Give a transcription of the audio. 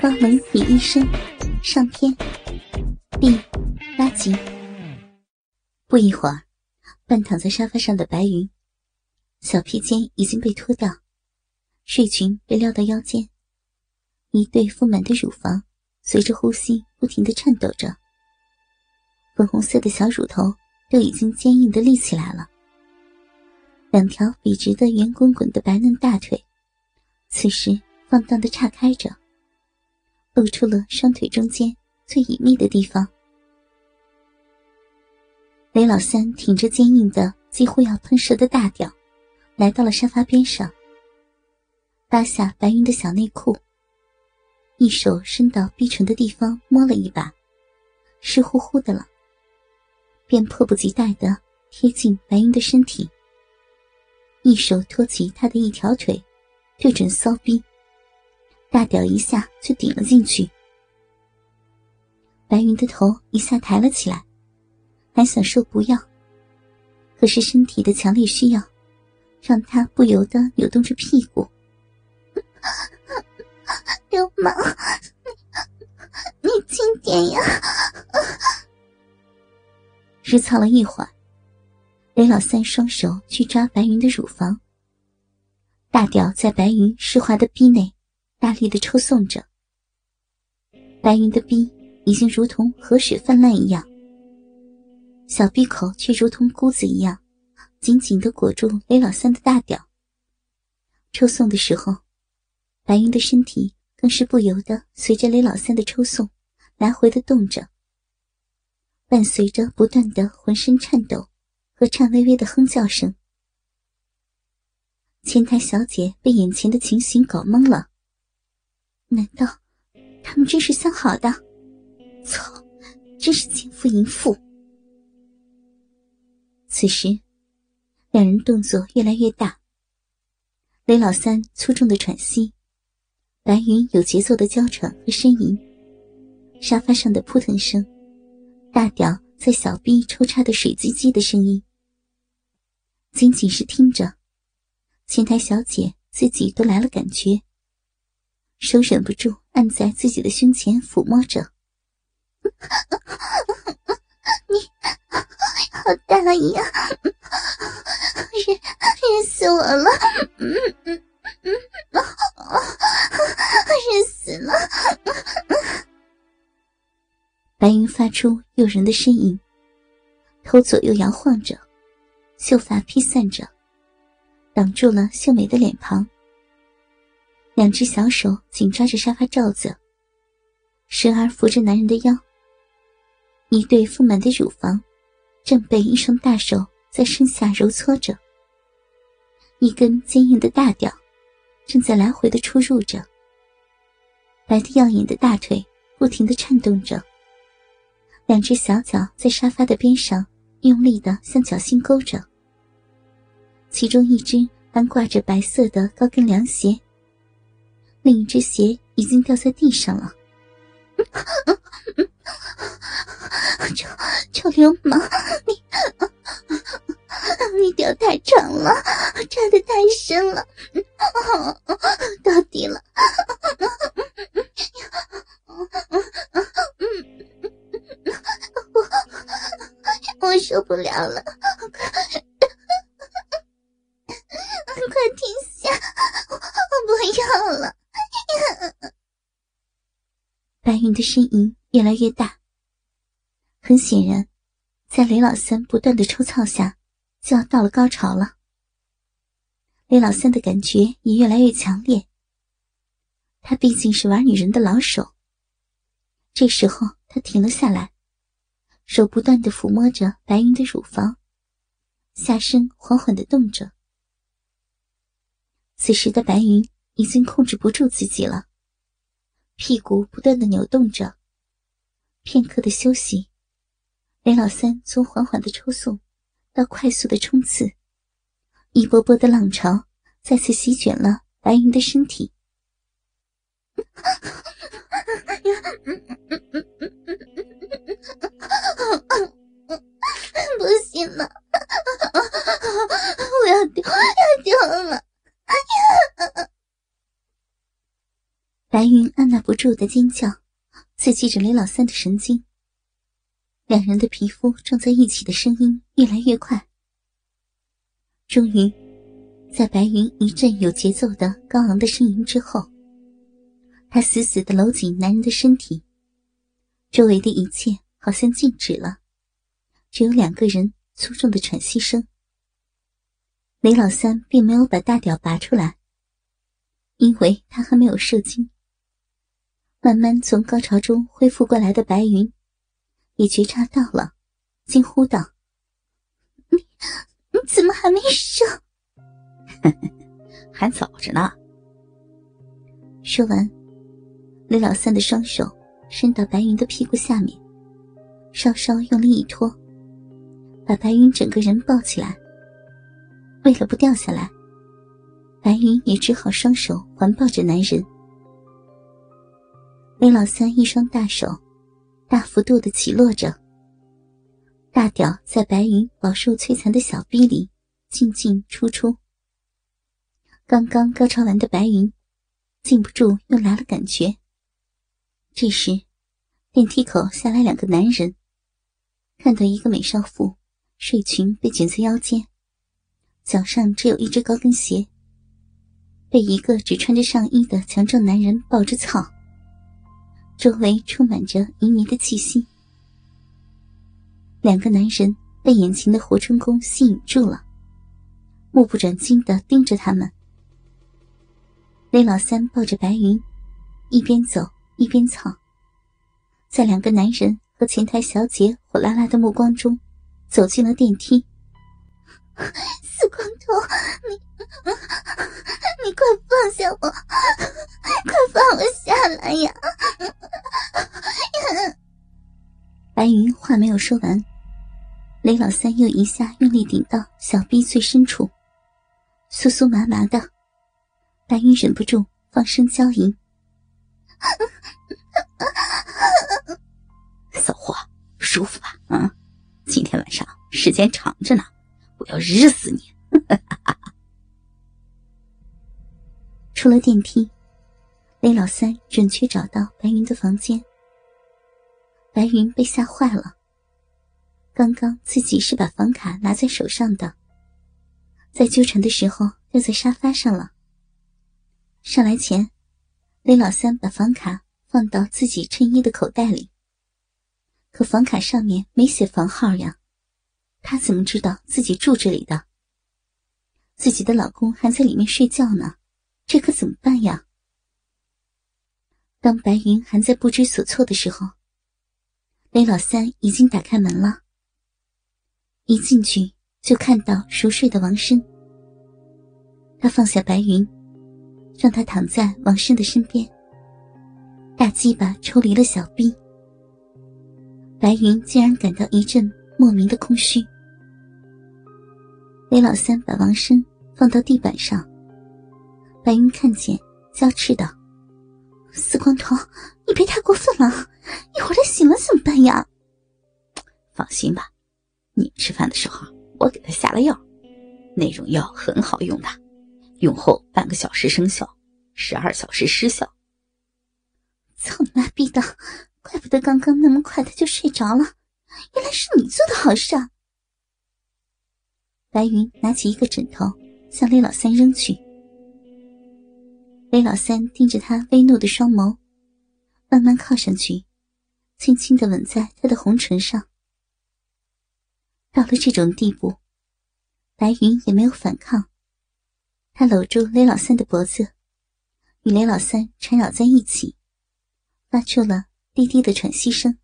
高冷女医生上篇第八集。不一会儿，半躺在沙发上的白云，小披肩已经被脱掉，睡裙被撩到腰间，一对丰满的乳房随着呼吸不停的颤抖着，粉红色的小乳头都已经坚硬的立起来了，两条笔直的圆滚滚的白嫩大腿，此时放荡的岔开着。露出了双腿中间最隐秘的地方。雷老三挺着坚硬的、几乎要喷射的大屌，来到了沙发边上，扒下白云的小内裤，一手伸到逼唇的地方摸了一把，湿乎乎的了，便迫不及待的贴近白云的身体，一手托起他的一条腿，对准骚逼。大屌一下就顶了进去，白云的头一下抬了起来，还想说不要，可是身体的强烈需要，让他不由得扭动着屁股。流氓，你你轻点呀！日操了一会儿，雷老三双手去抓白云的乳房，大屌在白云湿滑的逼内。大力的抽送着，白云的逼已经如同河水泛滥一样，小闭口却如同箍子一样，紧紧的裹住雷老三的大屌。抽送的时候，白云的身体更是不由得随着雷老三的抽送来回的动着，伴随着不断的浑身颤抖和颤巍巍的哼叫声。前台小姐被眼前的情形搞懵了。难道他们真是相好的？操，真是奸夫淫妇！此时，两人动作越来越大。雷老三粗重的喘息，白云有节奏的娇喘和呻吟，沙发上的扑腾声，大屌在小臂抽插的水唧唧的声音。仅仅是听着，前台小姐自己都来了感觉。手忍不住按在自己的胸前抚摸着，你好大呀，热热死我了，嗯嗯嗯，热死了！白云发出诱人的呻吟，头左右摇晃着，秀发披散着，挡住了秀美的脸庞。两只小手紧抓着沙发罩子，时而扶着男人的腰。一对丰满的乳房正被一双大手在身下揉搓着，一根坚硬的大屌正在来回的出入着。白的耀眼的大腿不停的颤动着，两只小脚在沙发的边上用力的向脚心勾着，其中一只还挂着白色的高跟凉鞋。另一只鞋已经掉在地上了，臭臭流氓！你你屌太长了，插的太深了，到底了！我我受不了了，的呻吟越来越大。很显然，在雷老三不断的抽操下，就要到了高潮了。雷老三的感觉也越来越强烈。他毕竟是玩女人的老手。这时候，他停了下来，手不断的抚摸着白云的乳房，下身缓缓的动着。此时的白云已经控制不住自己了。屁股不断的扭动着，片刻的休息，雷老三从缓缓的抽送到快速的冲刺，一波波的浪潮再次席卷了白云的身体。不行了，我要丢，要丢了！白云按捺不住。的尖叫，刺激着雷老三的神经。两人的皮肤撞在一起的声音越来越快。终于，在白云一阵有节奏的高昂的呻吟之后，他死死的搂紧男人的身体，周围的一切好像静止了，只有两个人粗重的喘息声。雷老三并没有把大屌拔出来，因为他还没有射精。慢慢从高潮中恢复过来的白云。也觉察到了，惊呼道：“你你怎么还没射？还早着呢。”说完，李老三的双手伸到白云的屁股下面，稍稍用力一拖，把白云整个人抱起来。为了不掉下来，白云也只好双手环抱着男人。雷老三一双大手。大幅度的起落着，大屌在白云饱受摧残的小臂里进进出出。刚刚高潮完的白云，禁不住又来了感觉。这时，电梯口下来两个男人，看到一个美少妇睡裙被卷在腰间，脚上只有一只高跟鞋，被一个只穿着上衣的强壮男人抱着操。周围充满着旖旎的气息，两个男人被眼前的活春宫吸引住了，目不转睛的盯着他们。雷老三抱着白云，一边走一边操，在两个男人和前台小姐火辣辣的目光中，走进了电梯。死光头，你你快放下我，快放我下来呀！白云话没有说完，雷老三又一下用力顶到小臂最深处，酥酥麻麻的。白云忍不住放声娇吟：“ 骚货，舒服吧？嗯，今天晚上时间长着呢，我要日死你！” 出了电梯，雷老三准确找到白云的房间。白云被吓坏了。刚刚自己是把房卡拿在手上的，在纠缠的时候掉在沙发上了。上来前，雷老三把房卡放到自己衬衣的口袋里。可房卡上面没写房号呀，他怎么知道自己住这里的？自己的老公还在里面睡觉呢，这可怎么办呀？当白云还在不知所措的时候。雷老三已经打开门了，一进去就看到熟睡的王生。他放下白云，让他躺在王生的身边，大鸡巴抽离了小臂。白云竟然感到一阵莫名的空虚。雷老三把王生放到地板上，白云看见，娇斥道。死光头，别太过分了！一会儿他醒了怎么办呀？放心吧，你吃饭的时候我给他下了药，那种药很好用的，用后半个小时生效，十二小时失效。操你妈逼的！怪不得刚刚那么快他就睡着了，原来是你做的好事。白云拿起一个枕头向雷老三扔去。雷老三盯着他微怒的双眸，慢慢靠上去，轻轻的吻在他的红唇上。到了这种地步，白云也没有反抗，他搂住雷老三的脖子，与雷老三缠绕在一起，发出了低低的喘息声。